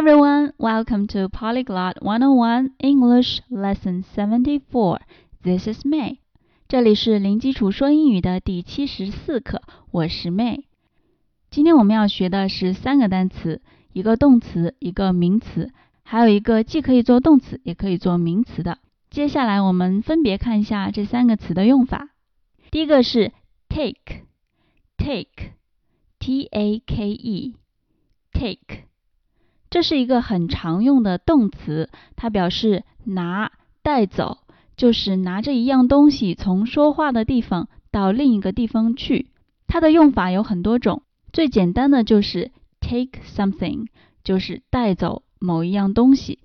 everyone, welcome to Polyglot 101 English Lesson 74. This is May. 这里是零基础说英语的第七十四课，我是 May。今天我们要学的是三个单词，一个动词，一个名词，还有一个既可以做动词也可以做名词的。接下来我们分别看一下这三个词的用法。第一个是 take，take，t a k e，take。这是一个很常用的动词，它表示拿、带走，就是拿着一样东西从说话的地方到另一个地方去。它的用法有很多种，最简单的就是 take something，就是带走某一样东西，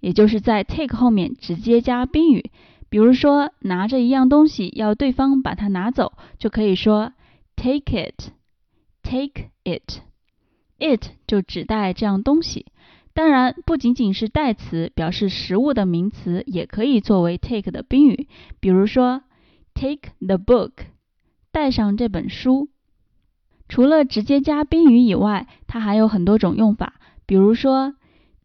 也就是在 take 后面直接加宾语。比如说拿着一样东西要对方把它拿走，就可以说 take it，take it。It 就指代这样东西，当然不仅仅是代词，表示实物的名词也可以作为 take 的宾语。比如说 take the book，带上这本书。除了直接加宾语以外，它还有很多种用法。比如说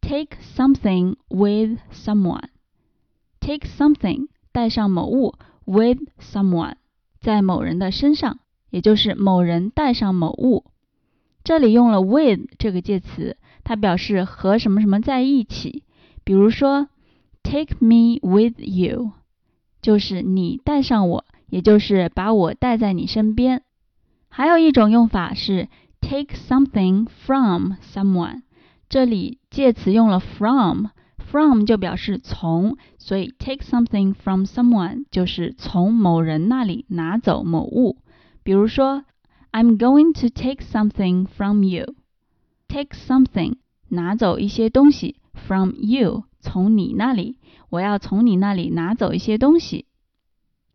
take something with someone，take something 带上某物 with someone，在某人的身上，也就是某人带上某物。这里用了 with 这个介词，它表示和什么什么在一起。比如说，take me with you，就是你带上我，也就是把我带在你身边。还有一种用法是 take something from someone，这里介词用了 from，from 就表示从，所以 take something from someone 就是从某人那里拿走某物。比如说。I'm going to take something from you. Take something，拿走一些东西，from you，从你那里，我要从你那里拿走一些东西。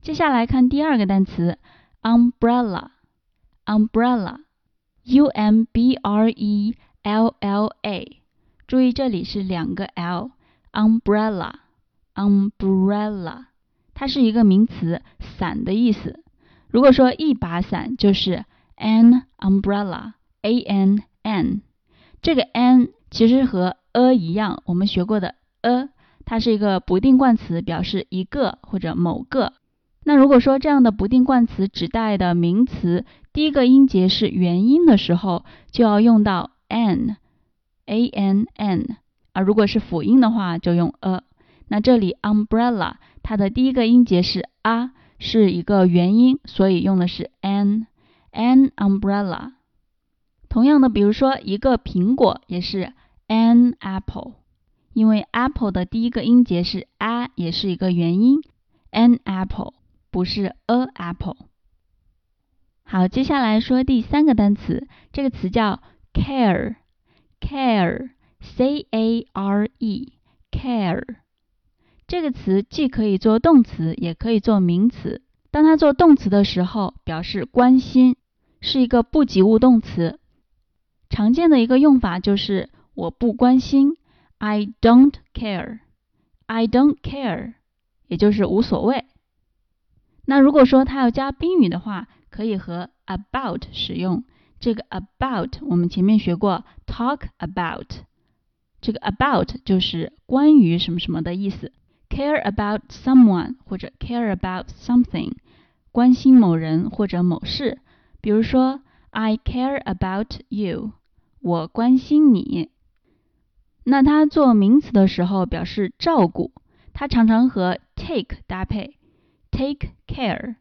接下来看第二个单词，umbrella，umbrella，u m b r e l l a，注意这里是两个 l，umbrella，umbrella，它是一个名词，伞的意思。如果说一把伞，就是 An umbrella, a n n，这个 an 其实和 a 一样，我们学过的 a，它是一个不定冠词，表示一个或者某个。那如果说这样的不定冠词指代的名词第一个音节是元音的时候，就要用到 an，a n n，而如果是辅音的话，就用 a。那这里 umbrella 它的第一个音节是 a，是一个元音，所以用的是 an。An umbrella。同样的，比如说一个苹果也是 an apple，因为 apple 的第一个音节是 a，也是一个元音。An apple 不是 a apple。好，接下来说第三个单词，这个词叫 care，care，c a r e，care。这个词既可以做动词，也可以做名词。当它做动词的时候，表示关心。是一个不及物动词，常见的一个用法就是我不关心，I don't care，I don't care，也就是无所谓。那如果说它要加宾语的话，可以和 about 使用。这个 about 我们前面学过，talk about，这个 about 就是关于什么什么的意思。care about someone 或者 care about something，关心某人或者某事。比如说，I care about you，我关心你。那它做名词的时候表示照顾，它常常和 take 搭配，take care，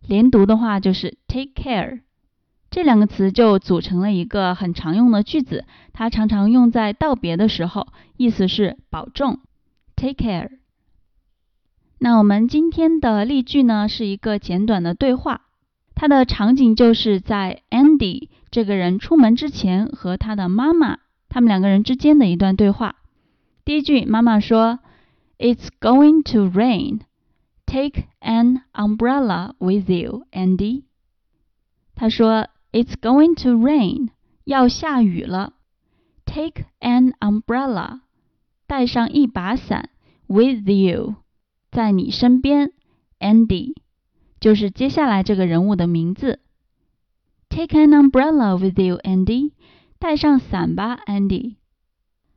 连读的话就是 take care。这两个词就组成了一个很常用的句子，它常常用在道别的时候，意思是保重，take care。那我们今天的例句呢，是一个简短的对话。它的场景就是在 Andy 这个人出门之前和他的妈妈，他们两个人之间的一段对话。第一句，妈妈说：“It's going to rain. Take an umbrella with you, Andy.” 他说：“It's going to rain. 要下雨了。Take an umbrella. 带上一把伞，with you. 在你身边，Andy。”就是接下来这个人物的名字。Take an umbrella with you, Andy。带上伞吧，Andy。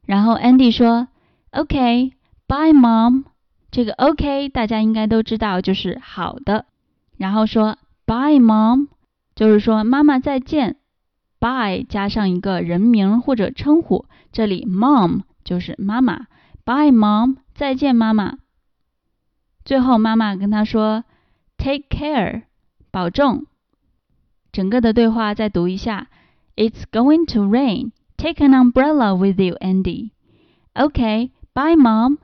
然后 Andy 说：“OK，bye mom。”这个 OK 大家应该都知道，就是好的。然后说 Bye mom，就是说妈妈再见。Bye 加上一个人名或者称呼，这里 mom 就是妈妈。Bye mom，再见妈妈。最后妈妈跟他说 Take care，保重。整个的对话再读一下。It's going to rain. Take an umbrella with you, Andy. Okay, bye, mom.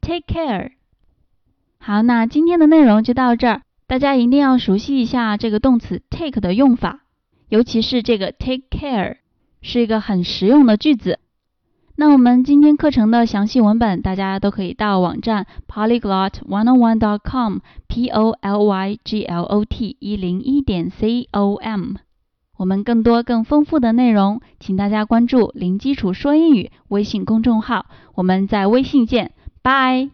Take care。好，那今天的内容就到这儿。大家一定要熟悉一下这个动词 take 的用法，尤其是这个 take care 是一个很实用的句子。 那我们今天课程的详细文本，大家都可以到网站 polyglot one on one dot com p o l y g l o t 一零一点 c o m。我们更多更丰富的内容，请大家关注“零基础说英语”微信公众号。我们在微信见。拜